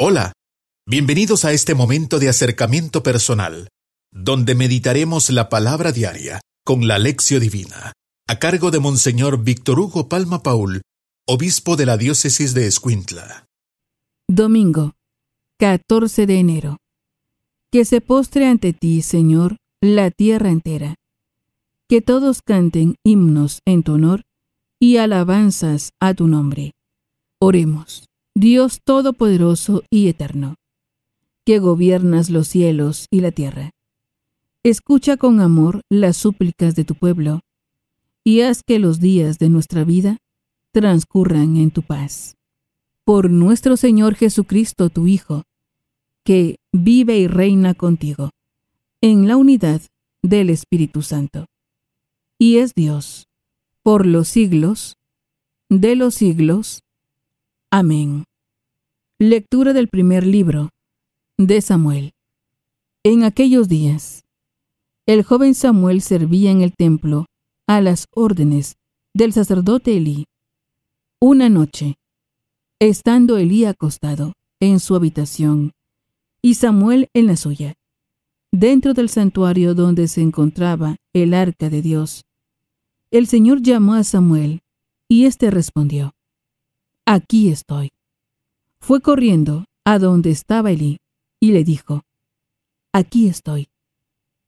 Hola, bienvenidos a este momento de acercamiento personal, donde meditaremos la palabra diaria con la lección divina, a cargo de Monseñor Víctor Hugo Palma Paul, obispo de la diócesis de Escuintla. Domingo, 14 de enero. Que se postre ante ti, Señor, la tierra entera. Que todos canten himnos en tu honor y alabanzas a tu nombre. Oremos. Dios Todopoderoso y Eterno, que gobiernas los cielos y la tierra. Escucha con amor las súplicas de tu pueblo, y haz que los días de nuestra vida transcurran en tu paz. Por nuestro Señor Jesucristo, tu Hijo, que vive y reina contigo, en la unidad del Espíritu Santo. Y es Dios, por los siglos de los siglos. Amén. Lectura del primer libro de Samuel. En aquellos días, el joven Samuel servía en el templo a las órdenes del sacerdote Elí. Una noche, estando Elí acostado en su habitación y Samuel en la suya, dentro del santuario donde se encontraba el arca de Dios, el Señor llamó a Samuel y éste respondió, Aquí estoy. Fue corriendo a donde estaba Elí y le dijo, Aquí estoy.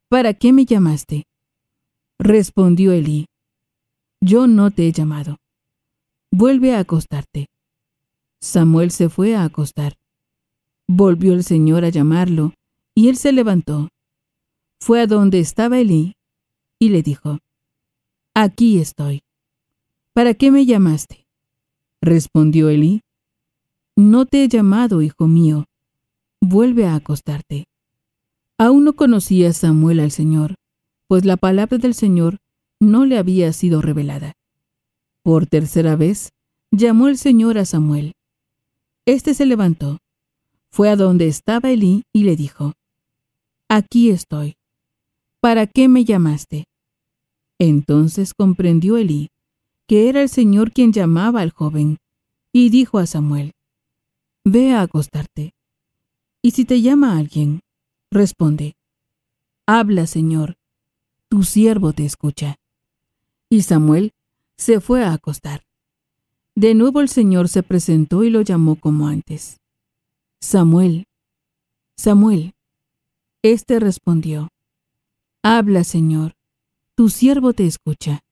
¿Para qué me llamaste? Respondió Elí, Yo no te he llamado. Vuelve a acostarte. Samuel se fue a acostar. Volvió el Señor a llamarlo, y él se levantó. Fue a donde estaba Elí, y le dijo, Aquí estoy. ¿Para qué me llamaste? Respondió Elí, no te he llamado, hijo mío. Vuelve a acostarte. Aún no conocía Samuel al Señor, pues la palabra del Señor no le había sido revelada. Por tercera vez, llamó el Señor a Samuel. Este se levantó, fue a donde estaba Elí y le dijo, Aquí estoy. ¿Para qué me llamaste? Entonces comprendió Elí que era el Señor quien llamaba al joven, y dijo a Samuel, Ve a acostarte. Y si te llama alguien, responde, Habla, Señor, tu siervo te escucha. Y Samuel se fue a acostar. De nuevo el Señor se presentó y lo llamó como antes. Samuel, Samuel. Este respondió, Habla, Señor, tu siervo te escucha.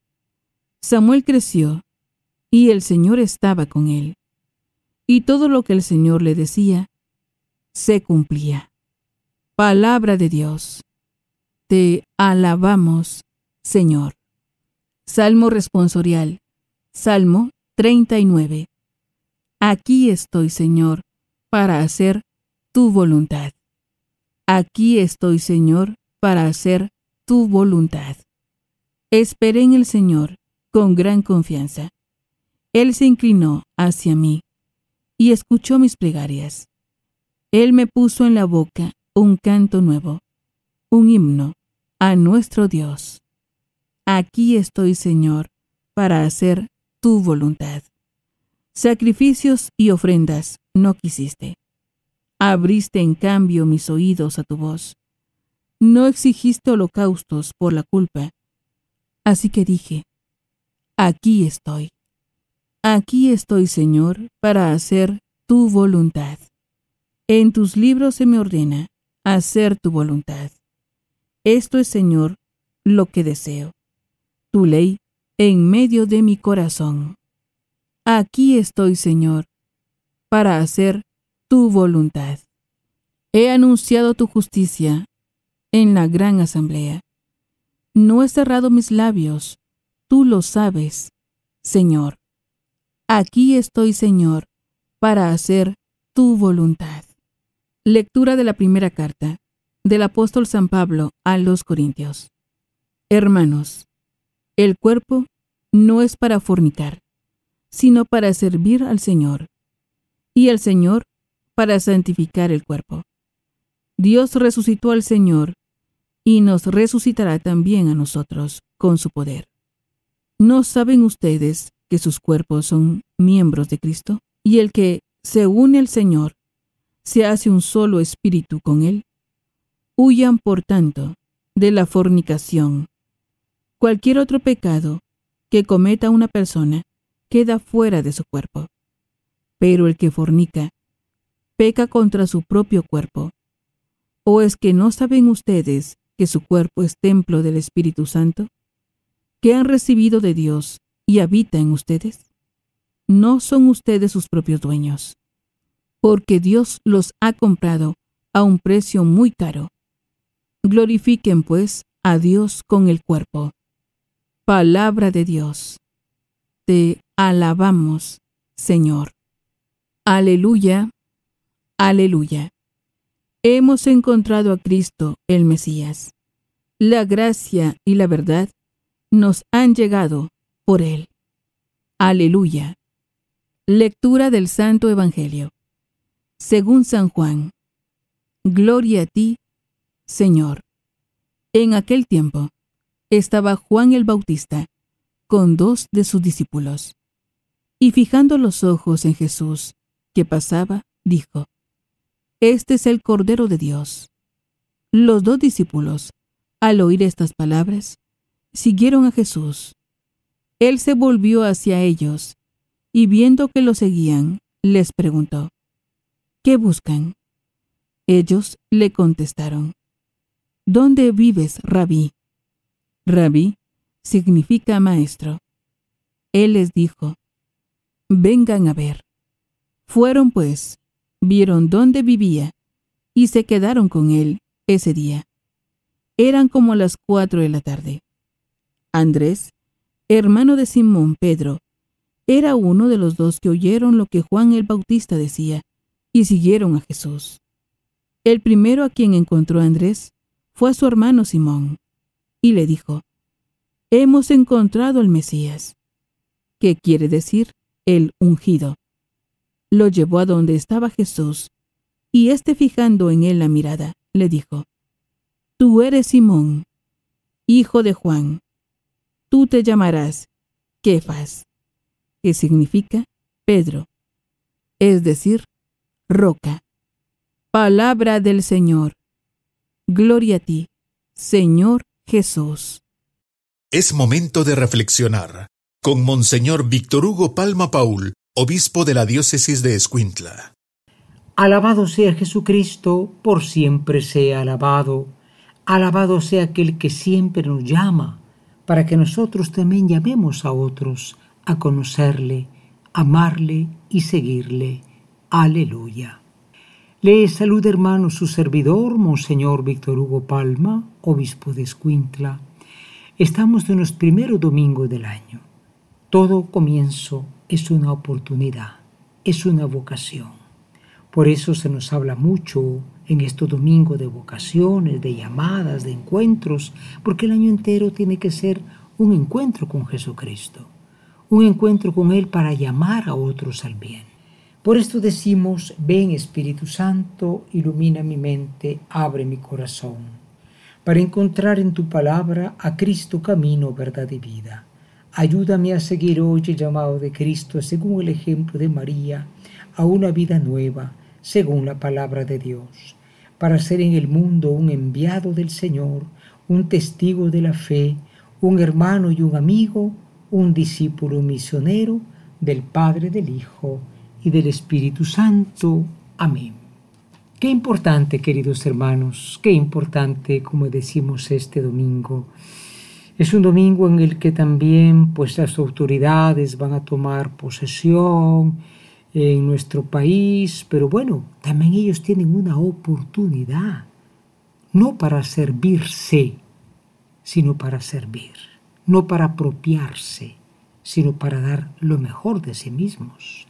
Samuel creció, y el Señor estaba con él y todo lo que el Señor le decía se cumplía. Palabra de Dios. Te alabamos, Señor. Salmo responsorial. Salmo 39. Aquí estoy, Señor, para hacer tu voluntad. Aquí estoy, Señor, para hacer tu voluntad. Esperé en el Señor con gran confianza. Él se inclinó hacia mí y escuchó mis plegarias. Él me puso en la boca un canto nuevo, un himno a nuestro Dios. Aquí estoy, Señor, para hacer tu voluntad. Sacrificios y ofrendas no quisiste. Abriste en cambio mis oídos a tu voz. No exigiste holocaustos por la culpa. Así que dije, aquí estoy. Aquí estoy, Señor, para hacer tu voluntad. En tus libros se me ordena hacer tu voluntad. Esto es, Señor, lo que deseo. Tu ley en medio de mi corazón. Aquí estoy, Señor, para hacer tu voluntad. He anunciado tu justicia en la gran asamblea. No he cerrado mis labios, tú lo sabes, Señor. Aquí estoy, Señor, para hacer tu voluntad. Lectura de la primera carta del apóstol San Pablo a los Corintios. Hermanos, el cuerpo no es para fornicar, sino para servir al Señor, y el Señor para santificar el cuerpo. Dios resucitó al Señor y nos resucitará también a nosotros con su poder. ¿No saben ustedes que sus cuerpos son miembros de Cristo, y el que se une al Señor se hace un solo espíritu con él. Huyan, por tanto, de la fornicación. Cualquier otro pecado que cometa una persona queda fuera de su cuerpo. Pero el que fornica peca contra su propio cuerpo. ¿O es que no saben ustedes que su cuerpo es templo del Espíritu Santo, que han recibido de Dios y habita en ustedes? No son ustedes sus propios dueños, porque Dios los ha comprado a un precio muy caro. Glorifiquen, pues, a Dios con el cuerpo. Palabra de Dios. Te alabamos, Señor. Aleluya, aleluya. Hemos encontrado a Cristo, el Mesías. La gracia y la verdad nos han llegado por Él. Aleluya. Lectura del Santo Evangelio. Según San Juan. Gloria a ti, Señor. En aquel tiempo estaba Juan el Bautista con dos de sus discípulos. Y fijando los ojos en Jesús, que pasaba, dijo, este es el Cordero de Dios. Los dos discípulos, al oír estas palabras, siguieron a Jesús. Él se volvió hacia ellos y viendo que lo seguían, les preguntó, ¿qué buscan? Ellos le contestaron, ¿Dónde vives, rabí? Rabí significa maestro. Él les dijo, vengan a ver. Fueron pues vieron dónde vivía y se quedaron con él ese día. Eran como las cuatro de la tarde. Andrés, hermano de Simón Pedro, era uno de los dos que oyeron lo que Juan el Bautista decía y siguieron a Jesús. El primero a quien encontró Andrés fue a su hermano Simón y le dijo, Hemos encontrado al Mesías, ¿Qué quiere decir el ungido lo llevó a donde estaba Jesús, y éste fijando en él la mirada, le dijo, Tú eres Simón, hijo de Juan, tú te llamarás Kefas, que significa Pedro, es decir, roca. Palabra del Señor. Gloria a ti, Señor Jesús. Es momento de reflexionar con Monseñor Víctor Hugo Palma Paul obispo de la diócesis de Escuintla. Alabado sea Jesucristo, por siempre sea alabado. Alabado sea aquel que siempre nos llama, para que nosotros también llamemos a otros a conocerle, amarle y seguirle. Aleluya. Le saluda hermano su servidor, Monseñor Víctor Hugo Palma, obispo de Escuintla. Estamos en los primeros domingos del año. Todo comienzo es una oportunidad, es una vocación. Por eso se nos habla mucho en estos domingos de vocaciones, de llamadas, de encuentros, porque el año entero tiene que ser un encuentro con Jesucristo, un encuentro con Él para llamar a otros al bien. Por esto decimos, ven Espíritu Santo, ilumina mi mente, abre mi corazón, para encontrar en tu palabra a Cristo camino, verdad y vida. Ayúdame a seguir hoy el llamado de Cristo según el ejemplo de María a una vida nueva, según la palabra de Dios, para ser en el mundo un enviado del Señor, un testigo de la fe, un hermano y un amigo, un discípulo misionero del Padre, del Hijo y del Espíritu Santo. Amén. Qué importante, queridos hermanos, qué importante, como decimos este domingo, es un domingo en el que también pues, las autoridades van a tomar posesión en nuestro país, pero bueno, también ellos tienen una oportunidad, no para servirse, sino para servir, no para apropiarse, sino para dar lo mejor de sí mismos.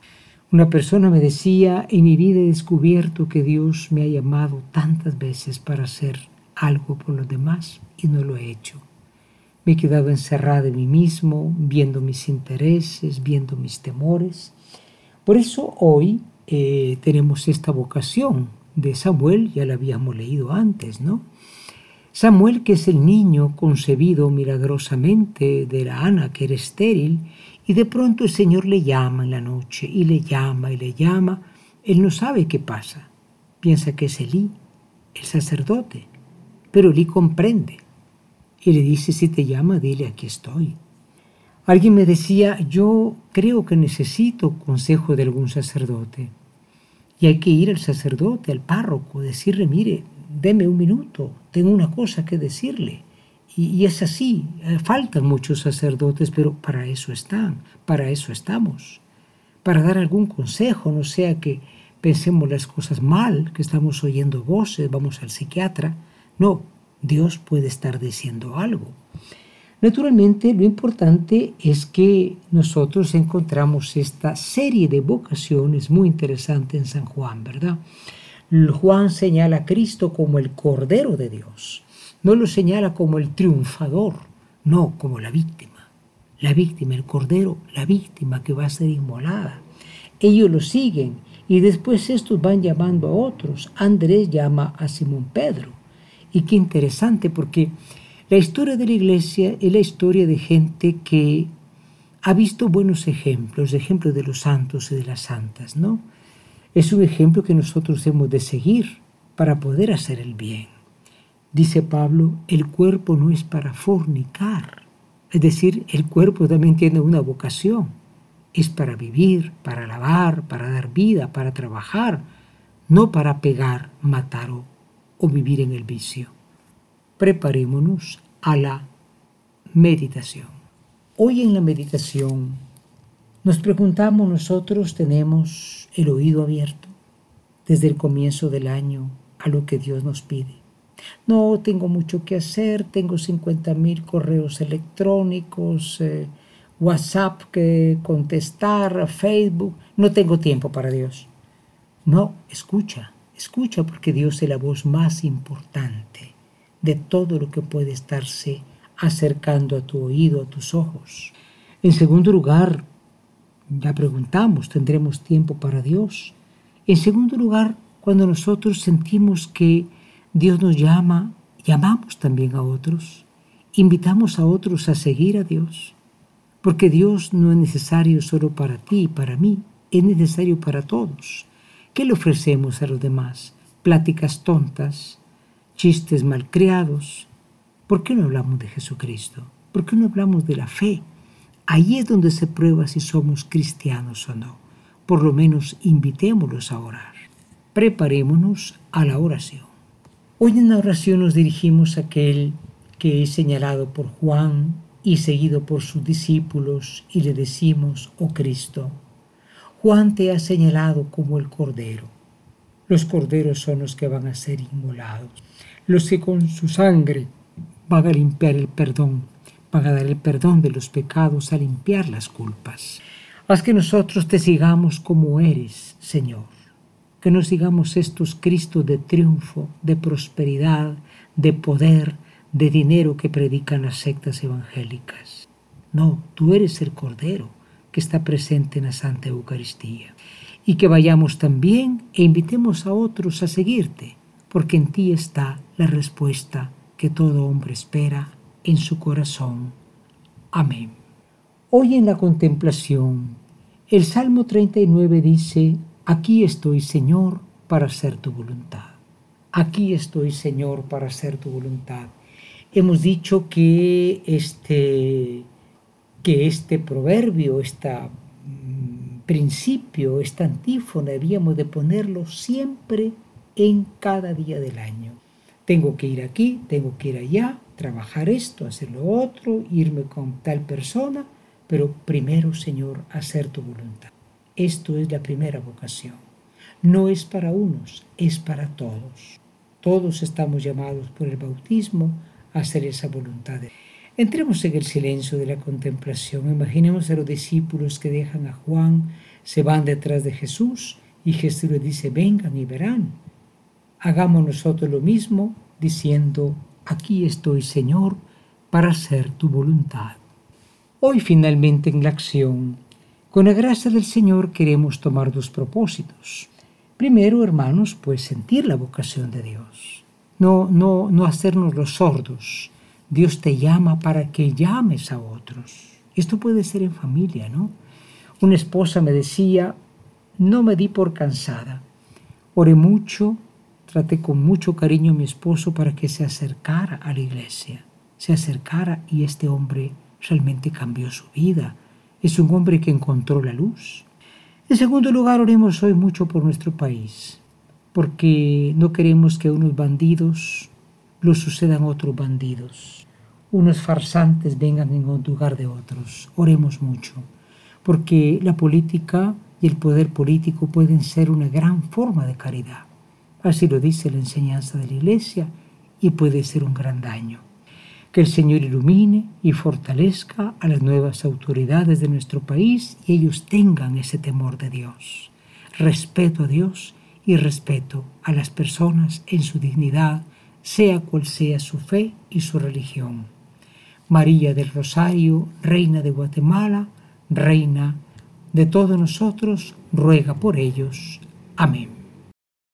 Una persona me decía, en mi vida he descubierto que Dios me ha llamado tantas veces para hacer algo por los demás y no lo he hecho. Me he quedado encerrada en mí mismo, viendo mis intereses, viendo mis temores. Por eso hoy eh, tenemos esta vocación de Samuel, ya la habíamos leído antes, ¿no? Samuel, que es el niño concebido milagrosamente de la Ana, que era estéril, y de pronto el Señor le llama en la noche, y le llama, y le llama. Él no sabe qué pasa. piensa que es Elí, el sacerdote, pero Elí comprende y le dice, si te llama, dile, aquí estoy. Alguien me decía, yo creo que necesito consejo de algún sacerdote. Y hay que ir al sacerdote, al párroco, decirle, mire, deme un minuto, tengo una cosa que decirle. Y, es así, eh, faltan muchos sacerdotes, pero para eso están, para eso estamos, para dar algún consejo, no sea que pensemos las cosas mal, que estamos oyendo voces, vamos al psiquiatra. No, Dios puede estar diciendo algo. Naturalmente, lo importante es que nosotros encontramos esta serie de vocaciones muy interesante en San Juan, ¿verdad? Juan señala a Cristo como el Cordero de Dios. No lo señala como el triunfador, no como la víctima. La víctima, el Cordero, la víctima que va a ser inmolada. Ellos lo siguen y después estos van llamando a otros. Andrés llama a Simón Pedro. Y qué interesante porque la historia de la iglesia es la historia de gente que ha visto buenos ejemplos, ejemplos de los santos y de las santas, ¿no? Es un ejemplo que nosotros hemos de seguir para poder hacer el bien. Dice Pablo, el cuerpo no es para fornicar, es decir, el cuerpo también tiene una vocación, es para vivir, para alabar, para dar vida, para trabajar, no para pegar, matar o o vivir en el vicio. Preparémonos a la meditación. Hoy en la meditación nos preguntamos nosotros, ¿tenemos el oído abierto desde el comienzo del año a lo que Dios nos pide? No, tengo mucho que hacer, tengo 50 mil correos electrónicos, eh, WhatsApp que contestar, Facebook, no tengo tiempo para Dios. No, escucha, Escucha porque Dios es la voz más importante de todo lo que puede estarse acercando a tu oído, a tus ojos. En segundo lugar, ya preguntamos, ¿tendremos tiempo para Dios? En segundo lugar, cuando nosotros sentimos que Dios nos llama, llamamos también a otros, invitamos a otros a seguir a Dios, porque Dios no es necesario solo para ti y para mí, es necesario para todos. ¿Qué le ofrecemos a los demás? Pláticas tontas, chistes malcriados. ¿Por qué no hablamos de Jesucristo? ¿Por qué no hablamos de la fe? Ahí es donde se prueba si somos cristianos o no. Por lo menos invitémoslos a orar. Preparémonos a la oración. Hoy en la oración nos dirigimos a aquel que es señalado por Juan y seguido por sus discípulos y le decimos, oh Cristo, Juan te ha señalado como el Cordero. Los corderos son los que van a ser inmolados, los que con su sangre van a limpiar el perdón, van a dar el perdón de los pecados, a limpiar las culpas. Haz que nosotros te sigamos como eres, Señor. Que no sigamos estos Cristos de triunfo, de prosperidad, de poder, de dinero que predican las sectas evangélicas. No, tú eres el Cordero que está presente en la Santa Eucaristía. Y que vayamos también e invitemos a otros a seguirte, porque en ti está la respuesta que todo hombre espera en su corazón. Amén. Hoy en la contemplación, el Salmo 39 dice, Aquí estoy, Señor, para hacer tu voluntad. Aquí estoy, Señor, para hacer tu voluntad. Hemos dicho que este que este proverbio, este principio, esta antífona, debíamos de ponerlo siempre en cada día del año. Tengo que ir aquí, tengo que ir allá, trabajar esto, hacer lo otro, irme con tal persona, pero primero, Señor, hacer tu voluntad. Esto es la primera vocación. No es para unos, es para todos. Todos estamos llamados por el bautismo a hacer esa voluntad Entremos en el silencio de la contemplación. Imaginemos a los discípulos que dejan a Juan, se van detrás de Jesús y Jesús les dice, vengan y verán. Hagamos nosotros lo mismo diciendo, aquí estoy Señor para hacer tu voluntad. Hoy finalmente en la acción, con la gracia del Señor queremos tomar dos propósitos. Primero, hermanos, pues sentir la vocación de Dios. No, no, no hacernos los sordos Dios te llama para que llames a otros. Esto puede ser en familia, ¿no? Una esposa me decía, no me di por cansada. Oré mucho traté con mucho cariño a mi esposo para que se acercara a la iglesia. Se acercara y este hombre realmente cambió su vida. Es un hombre que encontró la luz. En segundo lugar, oremos hoy mucho por nuestro país, porque no queremos que unos bandidos lo sucedan otros bandidos, unos farsantes vengan en lugar de otros. Oremos mucho, porque la política y el poder político pueden ser una gran forma de caridad. Así lo dice la enseñanza de la Iglesia y puede ser un gran daño. Que el Señor ilumine y fortalezca a las nuevas autoridades de nuestro país y ellos tengan ese temor de Dios, respeto a Dios y respeto a las personas en su dignidad, sea cual sea su fe y su religión. María del Rosario, Reina de Guatemala, Reina de todos nosotros, ruega por ellos. Amén.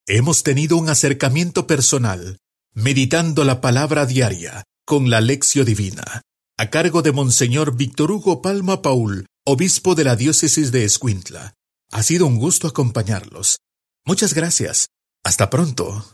Hemos tenido un acercamiento personal, meditando la palabra diaria con la lección divina, a cargo de Monseñor Víctor Hugo Palma Paul, obispo de la diócesis de Escuintla. Ha sido un gusto acompañarlos. Muchas gracias. Hasta pronto.